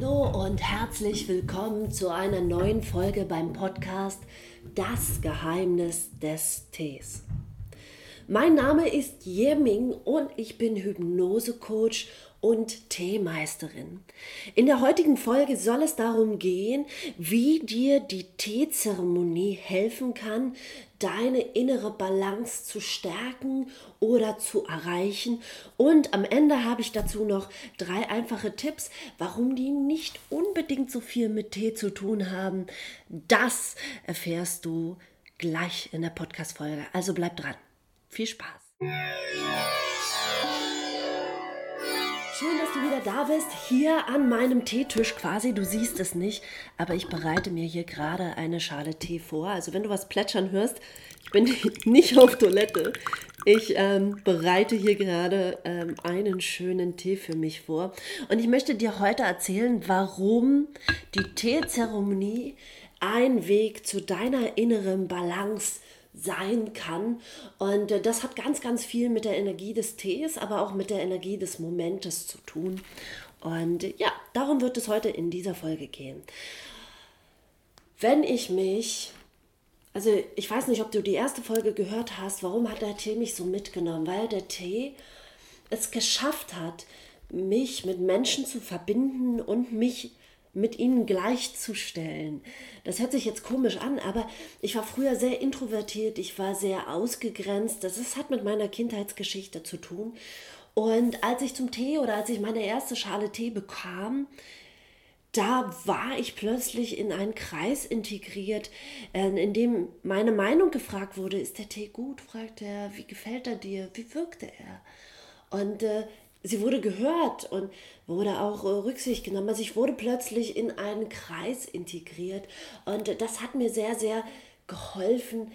Hallo und herzlich willkommen zu einer neuen Folge beim Podcast Das Geheimnis des Tees. Mein Name ist Yeming und ich bin Hypnosecoach und Teemeisterin. In der heutigen Folge soll es darum gehen, wie dir die Teezeremonie helfen kann, deine innere Balance zu stärken oder zu erreichen. Und am Ende habe ich dazu noch drei einfache Tipps, warum die nicht unbedingt so viel mit Tee zu tun haben. Das erfährst du gleich in der Podcast-Folge. Also bleib dran. Viel Spaß! Schön, dass du wieder da bist, hier an meinem Teetisch quasi. Du siehst es nicht, aber ich bereite mir hier gerade eine Schale Tee vor. Also wenn du was plätschern hörst, ich bin nicht auf Toilette. Ich ähm, bereite hier gerade ähm, einen schönen Tee für mich vor. Und ich möchte dir heute erzählen, warum die Teezeremonie ein Weg zu deiner inneren Balance ist sein kann. Und äh, das hat ganz, ganz viel mit der Energie des Tees, aber auch mit der Energie des Momentes zu tun. Und äh, ja, darum wird es heute in dieser Folge gehen. Wenn ich mich, also ich weiß nicht, ob du die erste Folge gehört hast, warum hat der Tee mich so mitgenommen? Weil der Tee es geschafft hat, mich mit Menschen zu verbinden und mich mit ihnen gleichzustellen. Das hört sich jetzt komisch an, aber ich war früher sehr introvertiert, ich war sehr ausgegrenzt. Das ist, hat mit meiner Kindheitsgeschichte zu tun. Und als ich zum Tee oder als ich meine erste Schale Tee bekam, da war ich plötzlich in einen Kreis integriert, äh, in dem meine Meinung gefragt wurde, ist der Tee gut? fragt er, wie gefällt er dir? Wie wirkte er? Und äh, sie wurde gehört und wurde auch äh, Rücksicht genommen. Also ich wurde plötzlich in einen Kreis integriert und das hat mir sehr, sehr geholfen,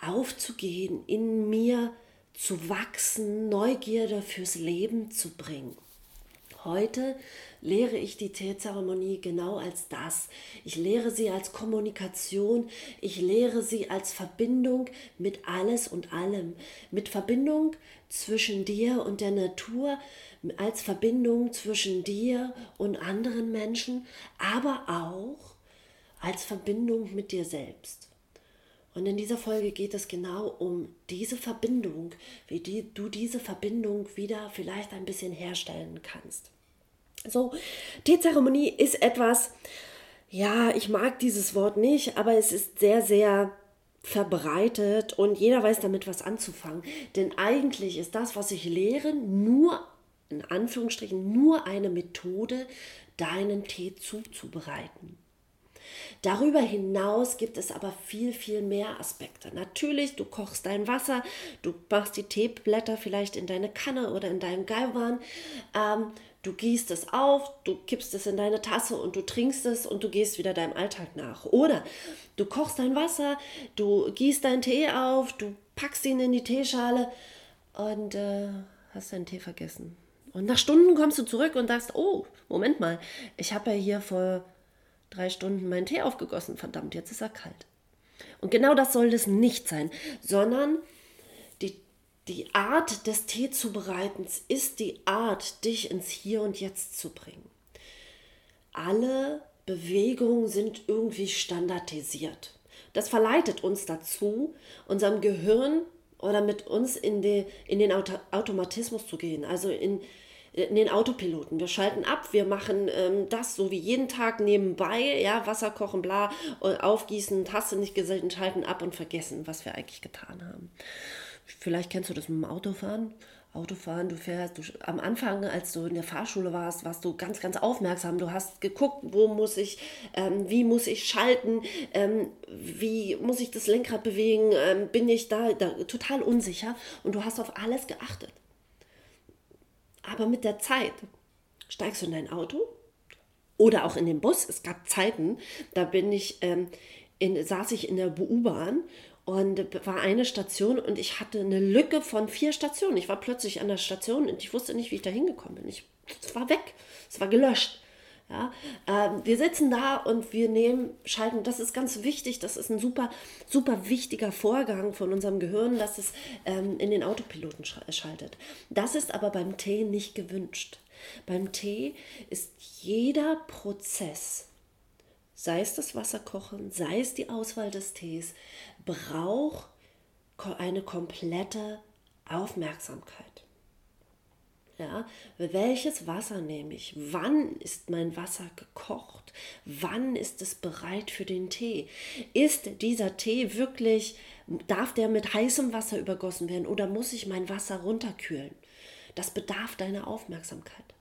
aufzugehen, in mir zu wachsen, Neugierde fürs Leben zu bringen. Heute lehre ich die Teezeremonie genau als das. Ich lehre sie als Kommunikation, ich lehre sie als Verbindung mit alles und allem, mit Verbindung zwischen dir und der Natur, als Verbindung zwischen dir und anderen Menschen, aber auch als Verbindung mit dir selbst. Und in dieser Folge geht es genau um diese Verbindung, wie die, du diese Verbindung wieder vielleicht ein bisschen herstellen kannst. So, Teezeremonie ist etwas, ja, ich mag dieses Wort nicht, aber es ist sehr, sehr verbreitet und jeder weiß damit was anzufangen. Denn eigentlich ist das, was ich lehre, nur, in Anführungsstrichen, nur eine Methode, deinen Tee zuzubereiten. Darüber hinaus gibt es aber viel, viel mehr Aspekte. Natürlich, du kochst dein Wasser, du machst die Teeblätter vielleicht in deine Kanne oder in deinen Galvan. Ähm, Du gießt es auf, du kippst es in deine Tasse und du trinkst es und du gehst wieder deinem Alltag nach. Oder du kochst dein Wasser, du gießt deinen Tee auf, du packst ihn in die Teeschale und äh, hast deinen Tee vergessen. Und nach Stunden kommst du zurück und sagst, oh, Moment mal, ich habe ja hier vor drei Stunden meinen Tee aufgegossen, verdammt, jetzt ist er kalt. Und genau das soll das nicht sein, sondern die Art des Teezubereitens ist die Art, dich ins Hier und Jetzt zu bringen. Alle Bewegungen sind irgendwie standardisiert. Das verleitet uns dazu, unserem Gehirn oder mit uns in, die, in den Auto Automatismus zu gehen, also in, in den Autopiloten. Wir schalten ab, wir machen ähm, das so wie jeden Tag nebenbei, ja, Wasser kochen, bla, aufgießen, Tasse nicht gesehen, schalten ab und vergessen, was wir eigentlich getan haben. Vielleicht kennst du das mit dem Autofahren. Autofahren, du fährst, du, am Anfang, als du in der Fahrschule warst, warst du ganz, ganz aufmerksam. Du hast geguckt, wo muss ich, ähm, wie muss ich schalten, ähm, wie muss ich das Lenkrad bewegen, ähm, bin ich da, da total unsicher und du hast auf alles geachtet. Aber mit der Zeit steigst du in dein Auto oder auch in den Bus. Es gab Zeiten, da bin ich, ähm, in, saß ich in der U-Bahn und war eine Station und ich hatte eine Lücke von vier Stationen. Ich war plötzlich an der Station und ich wusste nicht, wie ich da hingekommen bin. Ich, es war weg, es war gelöscht. Ja, ähm, wir sitzen da und wir nehmen, schalten, das ist ganz wichtig, das ist ein super, super wichtiger Vorgang von unserem Gehirn, dass es ähm, in den Autopiloten schaltet. Das ist aber beim Tee nicht gewünscht. Beim Tee ist jeder Prozess, sei es das Wasserkochen, sei es die Auswahl des Tees, braucht eine komplette Aufmerksamkeit. Ja, welches Wasser nehme ich? Wann ist mein Wasser gekocht? Wann ist es bereit für den Tee? Ist dieser Tee wirklich, darf der mit heißem Wasser übergossen werden oder muss ich mein Wasser runterkühlen? Das bedarf deiner Aufmerksamkeit.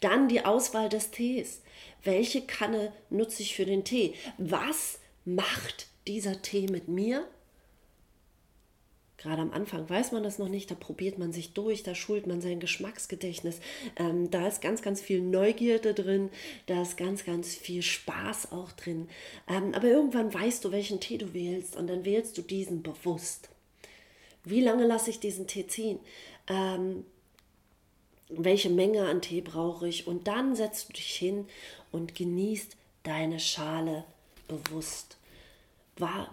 Dann die Auswahl des Tees. Welche Kanne nutze ich für den Tee? Was macht dieser Tee mit mir? Gerade am Anfang weiß man das noch nicht, da probiert man sich durch, da schult man sein Geschmacksgedächtnis. Ähm, da ist ganz, ganz viel Neugierde drin, da ist ganz, ganz viel Spaß auch drin. Ähm, aber irgendwann weißt du, welchen Tee du wählst und dann wählst du diesen bewusst. Wie lange lasse ich diesen Tee ziehen? Ähm, welche Menge an Tee brauche ich? Und dann setzt du dich hin und genießt deine Schale bewusst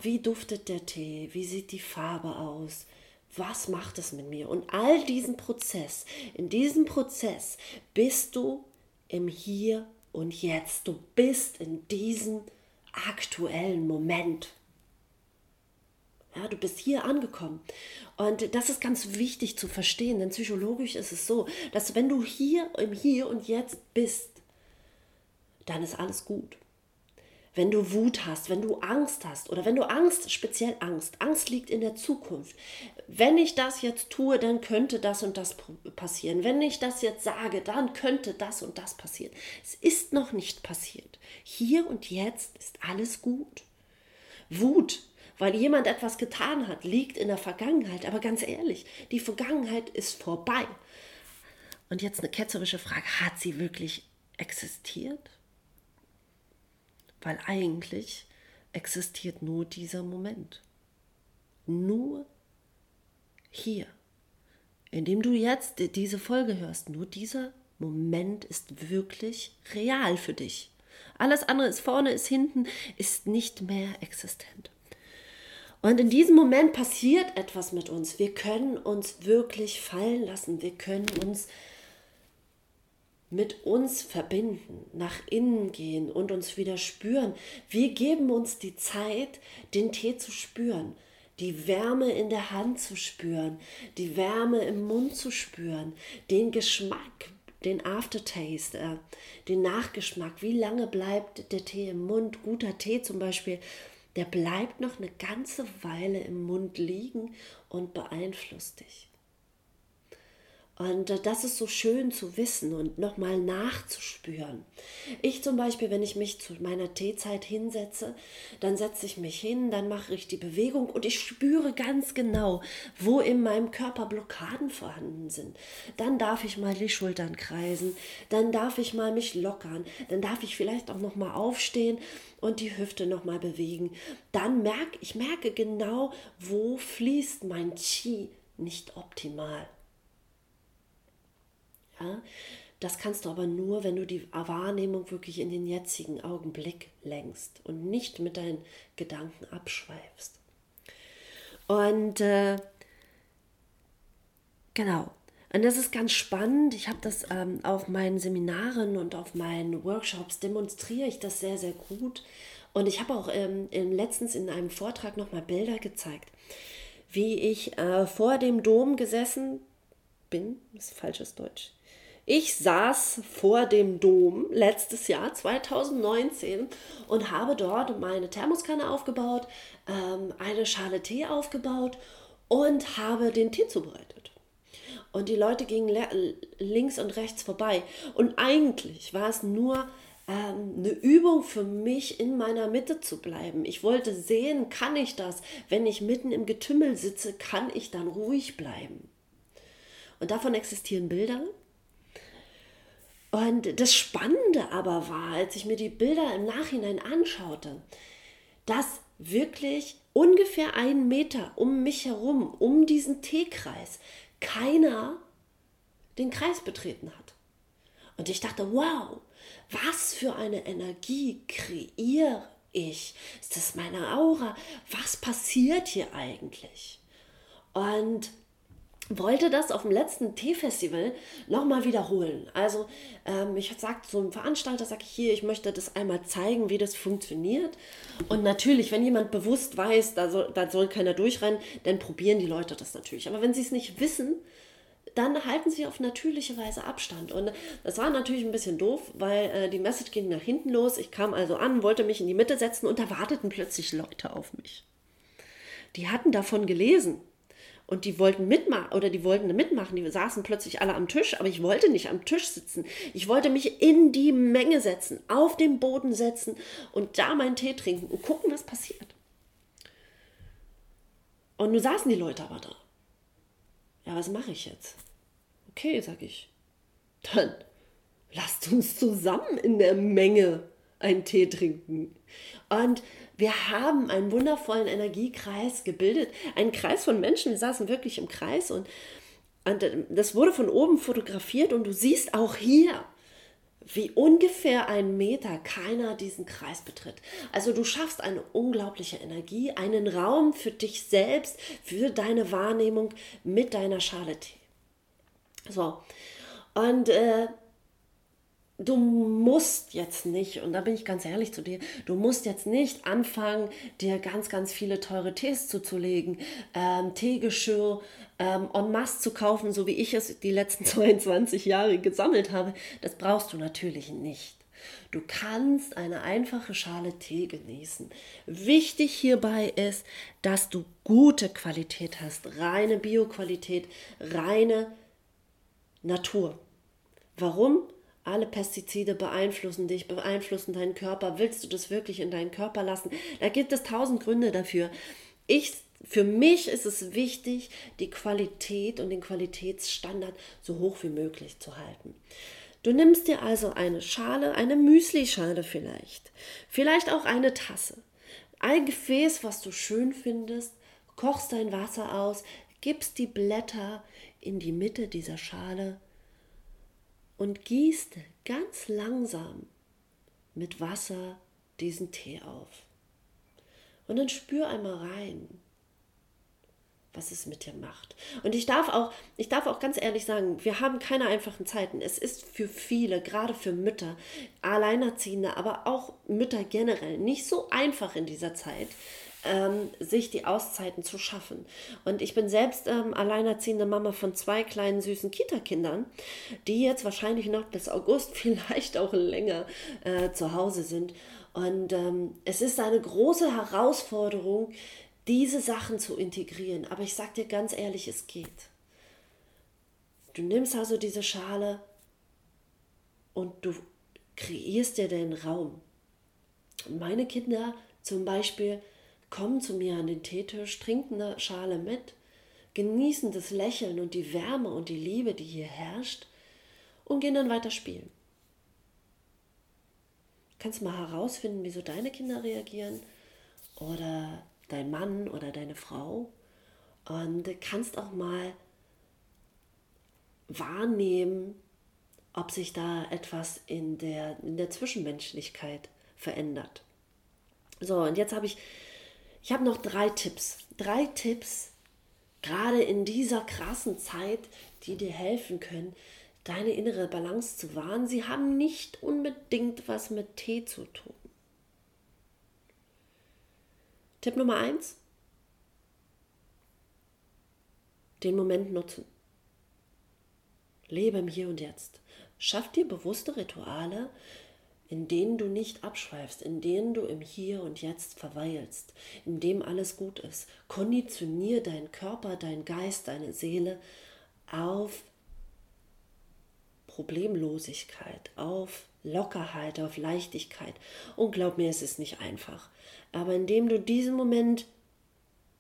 wie duftet der Tee, wie sieht die Farbe aus, was macht es mit mir? Und all diesen Prozess, in diesem Prozess bist du im Hier und Jetzt. Du bist in diesem aktuellen Moment. Ja, du bist hier angekommen. Und das ist ganz wichtig zu verstehen, denn psychologisch ist es so, dass wenn du hier im Hier und Jetzt bist, dann ist alles gut wenn du Wut hast, wenn du Angst hast oder wenn du Angst, speziell Angst, Angst liegt in der Zukunft. Wenn ich das jetzt tue, dann könnte das und das passieren. Wenn ich das jetzt sage, dann könnte das und das passieren. Es ist noch nicht passiert. Hier und jetzt ist alles gut. Wut, weil jemand etwas getan hat, liegt in der Vergangenheit. Aber ganz ehrlich, die Vergangenheit ist vorbei. Und jetzt eine ketzerische Frage, hat sie wirklich existiert? weil eigentlich existiert nur dieser Moment. Nur hier, indem du jetzt diese Folge hörst, nur dieser Moment ist wirklich real für dich. Alles andere ist vorne, ist hinten, ist nicht mehr existent. Und in diesem Moment passiert etwas mit uns. Wir können uns wirklich fallen lassen. Wir können uns mit uns verbinden, nach innen gehen und uns wieder spüren. Wir geben uns die Zeit, den Tee zu spüren, die Wärme in der Hand zu spüren, die Wärme im Mund zu spüren, den Geschmack, den Aftertaste, äh, den Nachgeschmack. Wie lange bleibt der Tee im Mund? Guter Tee zum Beispiel, der bleibt noch eine ganze Weile im Mund liegen und beeinflusst dich. Und äh, das ist so schön zu wissen und nochmal nachzuspüren. Ich zum Beispiel, wenn ich mich zu meiner Teezeit hinsetze, dann setze ich mich hin, dann mache ich die Bewegung und ich spüre ganz genau, wo in meinem Körper Blockaden vorhanden sind. Dann darf ich mal die Schultern kreisen, dann darf ich mal mich lockern, dann darf ich vielleicht auch nochmal aufstehen und die Hüfte nochmal bewegen. Dann merke ich merke genau, wo fließt mein Qi nicht optimal. Ja? Das kannst du aber nur, wenn du die Wahrnehmung wirklich in den jetzigen Augenblick lenkst und nicht mit deinen Gedanken abschweifst. Und äh, genau. Und das ist ganz spannend. Ich habe das ähm, auf meinen Seminaren und auf meinen Workshops demonstriere ich das sehr, sehr gut. Und ich habe auch ähm, letztens in einem Vortrag nochmal Bilder gezeigt, wie ich äh, vor dem Dom gesessen bin. Das ist falsches Deutsch ich saß vor dem Dom letztes Jahr, 2019, und habe dort meine Thermoskanne aufgebaut, ähm, eine Schale Tee aufgebaut und habe den Tee zubereitet. Und die Leute gingen links und rechts vorbei. Und eigentlich war es nur ähm, eine Übung für mich, in meiner Mitte zu bleiben. Ich wollte sehen, kann ich das? Wenn ich mitten im Getümmel sitze, kann ich dann ruhig bleiben? Und davon existieren Bilder. Und das Spannende aber war, als ich mir die Bilder im Nachhinein anschaute, dass wirklich ungefähr einen Meter um mich herum, um diesen Teekreis, keiner den Kreis betreten hat. Und ich dachte, wow, was für eine Energie kreiere ich? Ist das meine Aura? Was passiert hier eigentlich? Und wollte das auf dem letzten Teefestival nochmal wiederholen. Also ähm, ich sagte einem Veranstalter, sage ich hier, ich möchte das einmal zeigen, wie das funktioniert. Und natürlich, wenn jemand bewusst weiß, da soll, da soll keiner durchrennen, dann probieren die Leute das natürlich. Aber wenn sie es nicht wissen, dann halten sie auf natürliche Weise Abstand. Und das war natürlich ein bisschen doof, weil äh, die Message ging nach hinten los. Ich kam also an, wollte mich in die Mitte setzen und da warteten plötzlich Leute auf mich. Die hatten davon gelesen und die wollten mitmachen oder die wollten mitmachen. Die saßen plötzlich alle am Tisch, aber ich wollte nicht am Tisch sitzen. Ich wollte mich in die Menge setzen, auf den Boden setzen und da meinen Tee trinken und gucken, was passiert. Und nun saßen die Leute aber da. Ja, was mache ich jetzt? Okay, sag ich. Dann lasst uns zusammen in der Menge einen Tee trinken. Und wir haben einen wundervollen Energiekreis gebildet, einen Kreis von Menschen. Wir saßen wirklich im Kreis und, und das wurde von oben fotografiert und du siehst auch hier, wie ungefähr einen Meter keiner diesen Kreis betritt. Also du schaffst eine unglaubliche Energie, einen Raum für dich selbst, für deine Wahrnehmung mit deiner Schale. So, und äh, du musst jetzt nicht, und da bin ich ganz ehrlich zu dir, du musst jetzt nicht anfangen, dir ganz, ganz viele teure Tees zuzulegen, ähm, Teegeschirr ähm, en masse zu kaufen, so wie ich es die letzten 22 Jahre gesammelt habe. Das brauchst du natürlich nicht. Du kannst eine einfache Schale Tee genießen. Wichtig hierbei ist, dass du gute Qualität hast, reine Bioqualität, reine Natur. Warum? Alle Pestizide beeinflussen dich, beeinflussen deinen Körper. Willst du das wirklich in deinen Körper lassen? Da gibt es tausend Gründe dafür. Ich, für mich ist es wichtig, die Qualität und den Qualitätsstandard so hoch wie möglich zu halten. Du nimmst dir also eine Schale, eine Müslischale vielleicht, vielleicht auch eine Tasse, ein Gefäß, was du schön findest, kochst dein Wasser aus, gibst die Blätter in die Mitte dieser Schale und gießt ganz langsam mit Wasser diesen Tee auf. Und dann spür einmal rein, was es mit dir macht. Und ich darf auch, ich darf auch ganz ehrlich sagen, wir haben keine einfachen Zeiten. Es ist für viele, gerade für Mütter, Alleinerziehende, aber auch Mütter generell, nicht so einfach in dieser Zeit, ähm, sich die Auszeiten zu schaffen. Und ich bin selbst ähm, alleinerziehende Mama von zwei kleinen süßen Kita-Kindern, die jetzt wahrscheinlich noch bis August, vielleicht auch länger äh, zu Hause sind. Und ähm, es ist eine große Herausforderung, diese Sachen zu integrieren. Aber ich sage dir ganz ehrlich, es geht. Du nimmst also diese Schale und du kreierst dir den Raum. Meine Kinder zum Beispiel kommen zu mir an den Teetisch, trinken eine Schale mit, genießen das Lächeln und die Wärme und die Liebe, die hier herrscht, und gehen dann weiter spielen. Kannst mal herausfinden, wieso deine Kinder reagieren oder dein Mann oder deine Frau und kannst auch mal wahrnehmen, ob sich da etwas in der, in der Zwischenmenschlichkeit verändert. So, und jetzt habe ich ich habe noch drei Tipps. Drei Tipps, gerade in dieser krassen Zeit, die dir helfen können, deine innere Balance zu wahren. Sie haben nicht unbedingt was mit Tee zu tun. Tipp Nummer eins: Den Moment nutzen. Lebe im Hier und Jetzt. Schaff dir bewusste Rituale, in denen du nicht abschweifst, in denen du im Hier und Jetzt verweilst, in dem alles gut ist. Konditionier deinen Körper, deinen Geist, deine Seele auf Problemlosigkeit, auf Lockerheit, auf Leichtigkeit. Und glaub mir, es ist nicht einfach. Aber indem du diesen Moment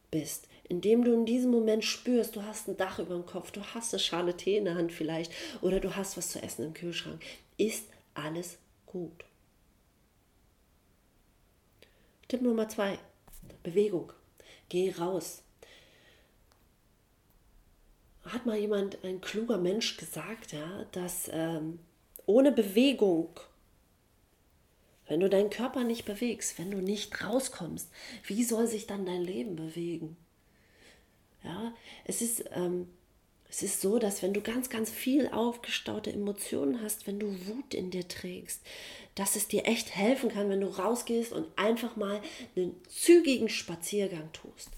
bist, indem du in diesem Moment spürst, du hast ein Dach über dem Kopf, du hast eine Schale Tee in der Hand vielleicht oder du hast was zu essen im Kühlschrank, ist alles gut. Tipp Nummer zwei, Bewegung. Geh raus. Hat mal jemand, ein kluger Mensch gesagt, ja, dass ähm, ohne Bewegung, wenn du deinen Körper nicht bewegst, wenn du nicht rauskommst, wie soll sich dann dein Leben bewegen? Ja, es ist ähm, Es ist so, dass wenn du ganz, ganz viel aufgestaute Emotionen hast, wenn du Wut in dir trägst, dass es dir echt helfen kann, wenn du rausgehst und einfach mal einen zügigen Spaziergang tust.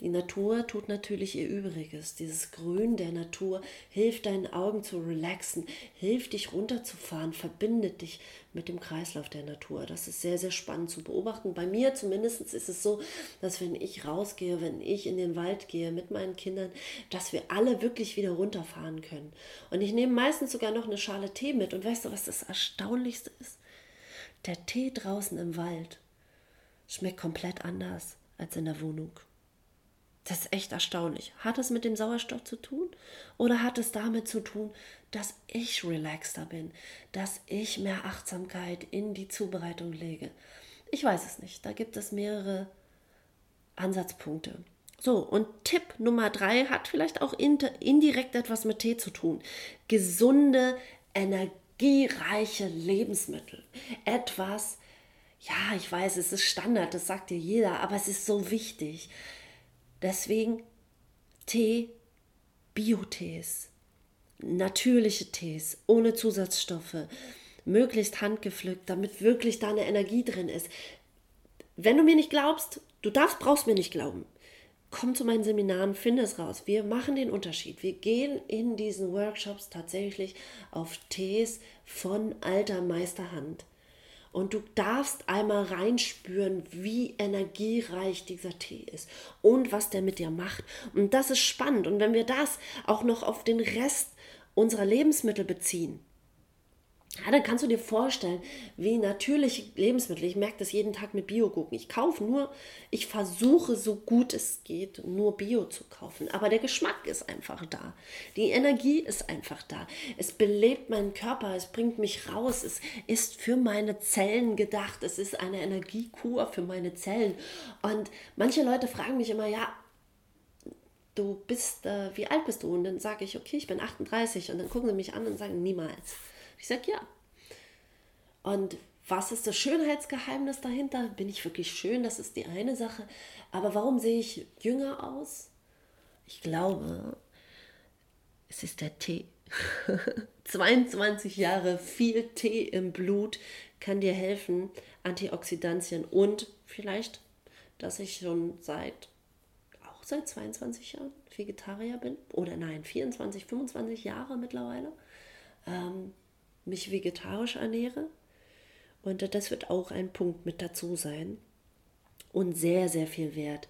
Die Natur tut natürlich ihr Übriges. Dieses Grün der Natur hilft deinen Augen zu relaxen, hilft dich runterzufahren, verbindet dich mit dem Kreislauf der Natur. Das ist sehr, sehr spannend zu beobachten. Bei mir zumindest ist es so, dass wenn ich rausgehe, wenn ich in den Wald gehe mit meinen Kindern, dass wir alle wirklich wieder runterfahren können. Und ich nehme meistens sogar noch eine Schale Tee mit. Und weißt du, was das Erstaunlichste ist? Der Tee draußen im Wald schmeckt komplett anders als in der Wohnung. Das ist echt erstaunlich. Hat es mit dem Sauerstoff zu tun oder hat es damit zu tun, dass ich relaxter bin, dass ich mehr Achtsamkeit in die Zubereitung lege? Ich weiß es nicht. Da gibt es mehrere Ansatzpunkte. So, und Tipp Nummer drei hat vielleicht auch indirekt etwas mit Tee zu tun. Gesunde, energiereiche Lebensmittel. Etwas, ja, ich weiß, es ist Standard, das sagt dir jeder, aber es ist so wichtig. Deswegen Tee, Biotees, natürliche Tees, ohne Zusatzstoffe, möglichst handgepflückt, damit wirklich da eine Energie drin ist. Wenn du mir nicht glaubst, du darfst, brauchst mir nicht glauben. Komm zu meinen Seminaren, finde es raus. Wir machen den Unterschied. Wir gehen in diesen Workshops tatsächlich auf Tees von alter Meisterhand. Und du darfst einmal reinspüren, wie energiereich dieser Tee ist und was der mit dir macht. Und das ist spannend. Und wenn wir das auch noch auf den Rest unserer Lebensmittel beziehen, ja, dann kannst du dir vorstellen, wie natürliche Lebensmittel, ich merke das jeden Tag mit Biogurken. Ich kaufe nur, ich versuche so gut es geht, nur Bio zu kaufen. Aber der Geschmack ist einfach da. Die Energie ist einfach da. Es belebt meinen Körper, es bringt mich raus, es ist für meine Zellen gedacht, es ist eine Energiekur für meine Zellen. Und manche Leute fragen mich immer, ja, du bist, äh, wie alt bist du? Und dann sage ich, okay, ich bin 38. Und dann gucken sie mich an und sagen, niemals. Ich sage, ja. Und was ist das Schönheitsgeheimnis dahinter? Bin ich wirklich schön? Das ist die eine Sache. Aber warum sehe ich jünger aus? Ich glaube, es ist der Tee. 22 Jahre viel Tee im Blut kann dir helfen, Antioxidantien und vielleicht, dass ich schon seit auch seit 22 Jahren Vegetarier bin oder nein, 24, 25 Jahre mittlerweile. Ähm, mich vegetarisch ernähre. Und das wird auch ein Punkt mit dazu sein. Und sehr, sehr viel Wert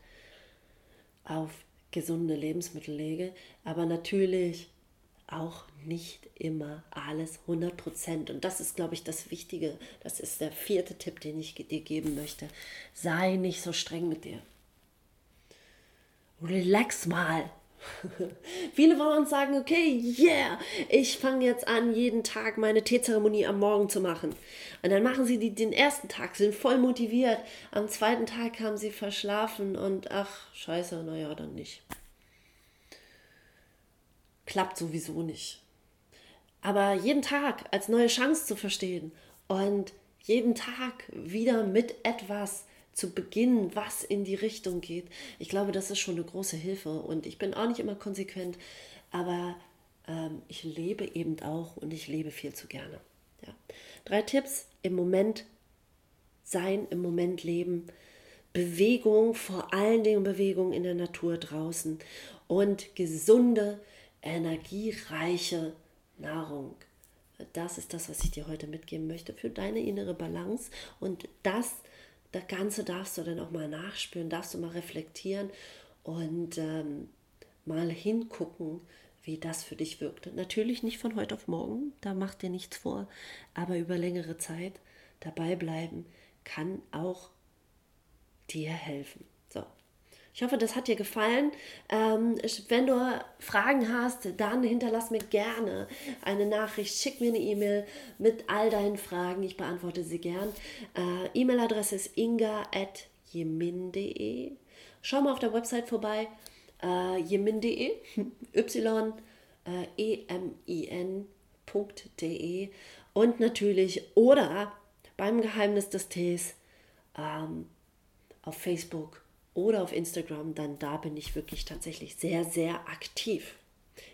auf gesunde Lebensmittel lege. Aber natürlich auch nicht immer alles 100 Prozent. Und das ist, glaube ich, das Wichtige. Das ist der vierte Tipp, den ich dir geben möchte. Sei nicht so streng mit dir. Relax mal. Viele von uns sagen, okay, yeah, ich fange jetzt an, jeden Tag meine Teezeremonie am Morgen zu machen. Und dann machen sie die, den ersten Tag, sind voll motiviert. Am zweiten Tag haben sie verschlafen und ach, scheiße, naja, dann nicht. Klappt sowieso nicht. Aber jeden Tag als neue Chance zu verstehen und jeden Tag wieder mit etwas zu beginnen, was in die Richtung geht. Ich glaube, das ist schon eine große Hilfe. Und ich bin auch nicht immer konsequent, aber ähm, ich lebe eben auch und ich lebe viel zu gerne. Ja. Drei Tipps im Moment sein, im Moment leben. Bewegung, vor allen Dingen Bewegung in der Natur draußen und gesunde, energiereiche Nahrung. Das ist das, was ich dir heute mitgeben möchte für deine innere Balance und das das Ganze darfst du dann auch mal nachspüren, darfst du mal reflektieren und ähm, mal hingucken, wie das für dich wirkt. Natürlich nicht von heute auf morgen, da macht dir nichts vor, aber über längere Zeit dabei bleiben kann auch dir helfen. Ich hoffe, das hat dir gefallen. Ähm, wenn du Fragen hast, dann hinterlass mir gerne eine Nachricht, schick mir eine E-Mail mit all deinen Fragen. Ich beantworte sie gern. Äh, E-Mail-Adresse ist inga.jemin.de. Schau mal auf der Website vorbei. Äh, jemin.de. Y e m i n.de und natürlich oder beim Geheimnis des Tees ähm, auf Facebook oder auf Instagram, dann da bin ich wirklich tatsächlich sehr, sehr aktiv.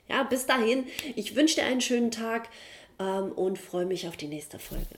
Ja, bis dahin, ich wünsche dir einen schönen Tag ähm, und freue mich auf die nächste Folge.